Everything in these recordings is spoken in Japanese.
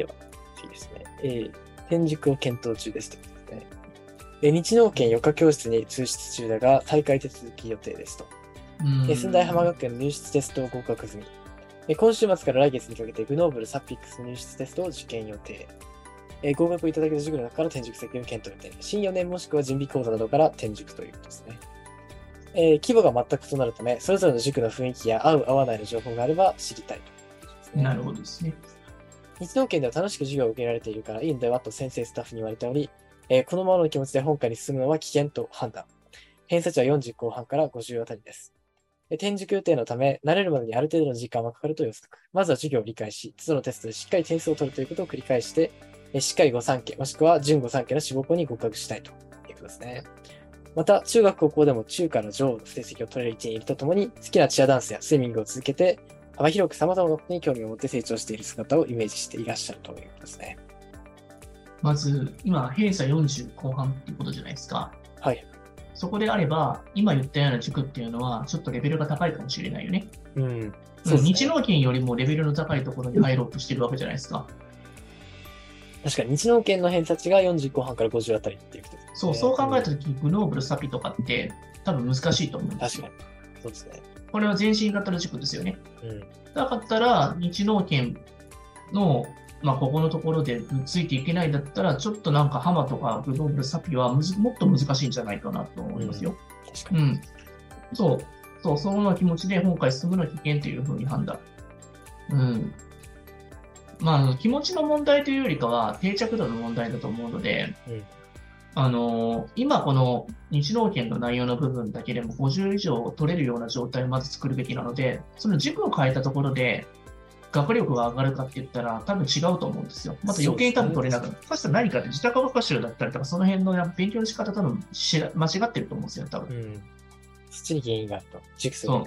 では、次ですね。えー、転塾を検討中ですということですね。え日農研余暇教室に通出中だが、大会手続き予定ですと。え寸大浜学園の入試テストを合格済み。え今週末から来月にかけてグノーブルサピックス入試テストを受験予定。え合格いただけた塾の中から転塾先を検討予定。新4年もしくは準備講座などから転塾ということですね。えー、規模が全く異なるため、それぞれの塾の雰囲気や合う合わないの情報があれば知りたいと、ね、なるほどですね。日農研では楽しく授業を受けられているからいいのではと先生スタッフに言われており、えー、このままの気持ちで本会に進むのは危険と判断。偏差値は40後半から50あたりです。転塾予定のため、慣れるまでにある程度の時間はかかると予測。まずは授業を理解し、都度のテストでしっかり点数を取るということを繰り返して、しっかり5三家、もしくは準5三家の志望校に合格したいということですね。また、中学高校でも中華の女王の成績を取れる位置にいるとともに、好きなチアダンスやスイミングを続けて、幅広く様々なことに興味を持って成長している姿をイメージしていらっしゃるということですね。まず、今、偏差40後半っていうことじゃないですか。はい。そこであれば、今言ったような塾っていうのは、ちょっとレベルが高いかもしれないよね。うん。そう、ね、日農研よりもレベルの高いところに入ろうとしてるわけじゃないですか。確かに日農研の偏差値が40後半から50あたりっていうことです、ね、そう、そう考えたとき、グノーブル、サピとかって多分難しいと思うんですよ。確かに。そうですね。これは全身型の塾ですよね。うん。だったら、日農研のまあ、ここのところでついていけないんだったら、ちょっとなんかハマとかグローブルサピはむずもっと難しいんじゃないかなと思いますよ。うん。うん。そう。そう、その気持ちで今回進むの危険というふうに判断。うん。まあ、気持ちの問題というよりかは定着度の問題だと思うので、うん、あのー、今この日農研の内容の部分だけでも50以上取れるような状態をまず作るべきなので、その軸を変えたところで、学力が上がるかって言ったら、多分違うと思うんですよ。また余計に多分取れなくなる。そしたら何かって自宅学習だったりとか、その辺の勉強の仕方多分し間違ってると思うんですよ、多分。うん。そっちに原因があると。熟すら。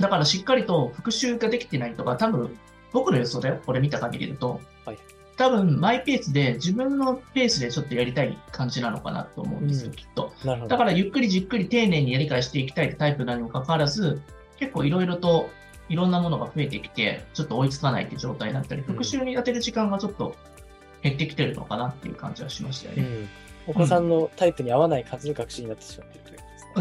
だからしっかりと復習ができてないとか、多分僕の予想だよ、これ見た限りでと。はい。多分マイペースで自分のペースでちょっとやりたい感じなのかなと思うんですよ、うん、きっと。だからゆっくりじっくり丁寧にやり返していきたいタイプなにもかかわらず、結構いろいろといろんなものが増えてきて、ちょっと追いつかないって状態になったり、復習に当てる時間がちょっと減ってきてるのかなっていう感じはしましたよね。うん、お子さんのタイプに合わない数の学習になってしまっている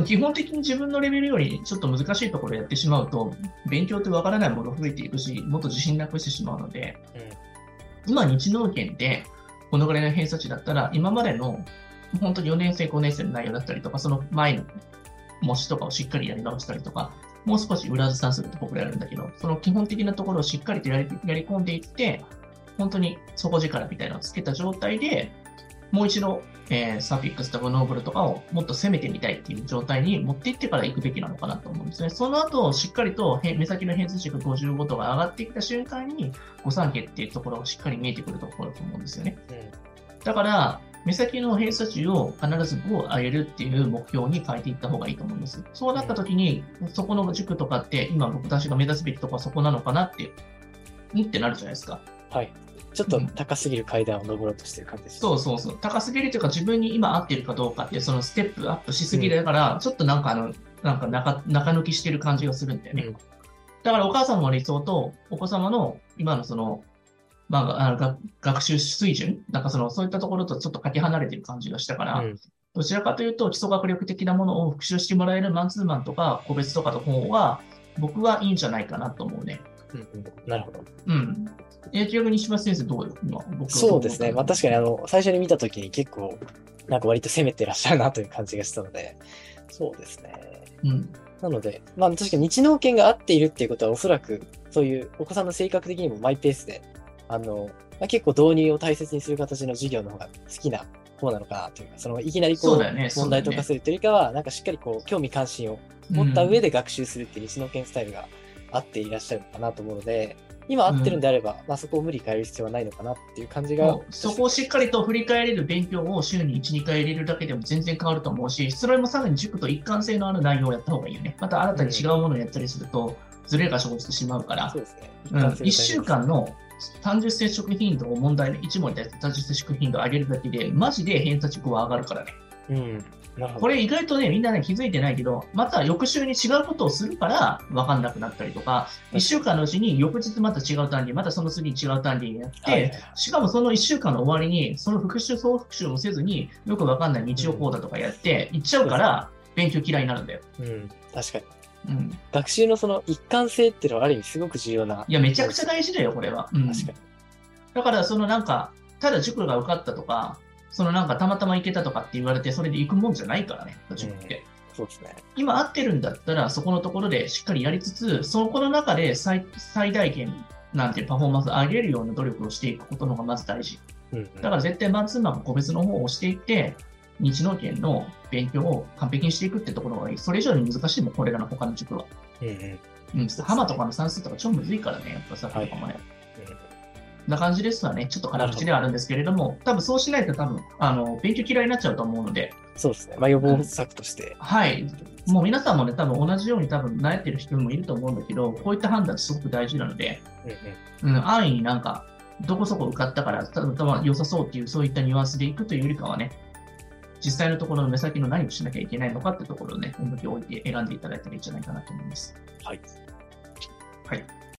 基本的に自分のレベルよりちょっと難しいところやってしまうと、勉強ってわからないもの増えていくし、もっと自信なくしてしまうので、うん、今、日農研でこのぐらいの偏差値だったら、今までの本当に4年生、5年生の内容だったりとか、その前の模試とかをしっかりやり直したりとか、もう少し裏算すると僕らやるんだけど、その基本的なところをしっかりとやりやり込んでいって、本当に底力みたいなのをつけた状態で、もう一度、えー、サフィックスとかノーブルとかをもっと攻めてみたいっていう状態に持っていってから行くべきなのかなと思うんですね。その後、しっかりと目先の偏差値が55とか上がってきた瞬間に、誤算形っていうところがしっかり見えてくるところだと思うんですよね。うん、だから、目先の偏差値を必ず5を上げるっていう目標に変えていった方がいいと思います。そうなった時に、そこの塾とかって、今僕たちが目指すべきとこはそこなのかなって、にってなるじゃないですか。はい。ちょっと高すぎる階段を登ろうとしてる感じです、うん、そうそうそう。高すぎるというか自分に今合ってるかどうかってそのステップアップしすぎだから、うん、ちょっとなんかあの、なんか中中抜きしてる感じがするんだよね。うん、だからお母様の理想とお子様の今のそのまあ、あの学習水準なんかその、そういったところとちょっとかけ離れてる感じがしたから、うん、どちらかというと、基礎学力的なものを復習してもらえるマンツーマンとか個別とかの方が、僕はいいんじゃないかなと思うね。うんうん、なるほど。うん。え、逆に島先生どうよ？今僕そうですね。まあ確かにあの、最初に見たときに結構、なんか割と攻めてらっしゃるなという感じがしたので、そうですね。うん。なので、まあ確かに日農研が合っているっていうことはおそらく、そういうお子さんの性格的にもマイペースであの、まあ、結構導入を大切にする形の授業の方が好きな方なのかなというか、そのいきなりこう、ね、問題とかするというよりかは、なんかしっかりこう、興味関心を持った上で学習するっていう西野研スタイルが合っていらっしゃるのかなと思うので、今合ってるんであれば、うん、まあ、そこを無理変える必要はないのかなっていう感じが。そこをしっかりと振り返れる勉強を週に1、2回入れるだけでも全然変わると思うし、それもさらに塾と一貫性のある内容をやった方がいいよね。また新たに違うものをやったりすると、ずれが生じてしまうから、そうですね。うん、1週間の単純接触頻度を問題の1問に対して単純接触頻度を上げるだけで、マジで偏差値5は上がるからね。うん。これ意外とね、みんなね、気づいてないけど、また翌週に違うことをするから分かんなくなったりとか、1週間のうちに翌日また違う単位、またその次に違う単位やって、はい、しかもその1週間の終わりに、その復習、総復習もせずに、よく分かんない日曜講座とかやって、行っちゃうから、勉強嫌いになるんだよ。うん、確かに。うん、学習のその一貫性っていうのはある意味すごく重要な。いや、めちゃくちゃ大事だよ、これは。うん、確かに。だから、そのなんか、ただ塾が受かったとか、そのなんかたまたま行けたとかって言われて、それで行くもんじゃないからね、塾って。そうですね。今合ってるんだったら、そこのところでしっかりやりつつ、そこの中で最最大限なんてパフォーマンス上げるような努力をしていくことのがまず大事。うんうん、だから絶対マンツーマン個別の方をしていって、日農研の勉強を完璧にしていくってところがいい。それ以上に難しいもん、これらの他の塾は。うん、うん、うん。浜とかの算数とか超むずいからね、やっぱさ、とかもね。はいな感じですわね。ちょっと辛口ではあるんですけれども、多分そうしないと多分、あの、勉強嫌いになっちゃうと思うので。そうですね。まあ予防策として、うん、はい。もう皆さんもね、多分同じように多分悩ってる人もいると思うんだけど、こういった判断すごく大事なので、うん、うん、安易になんか、どこそこ受かったから、た分良さそうっていう、そういったニュアンスでいくというよりかはね、実際のところの目先の何をしなきゃいけないのかってところをね、重きを置いて選んでいただいたらいいんじゃないかなと思います。はい。はい。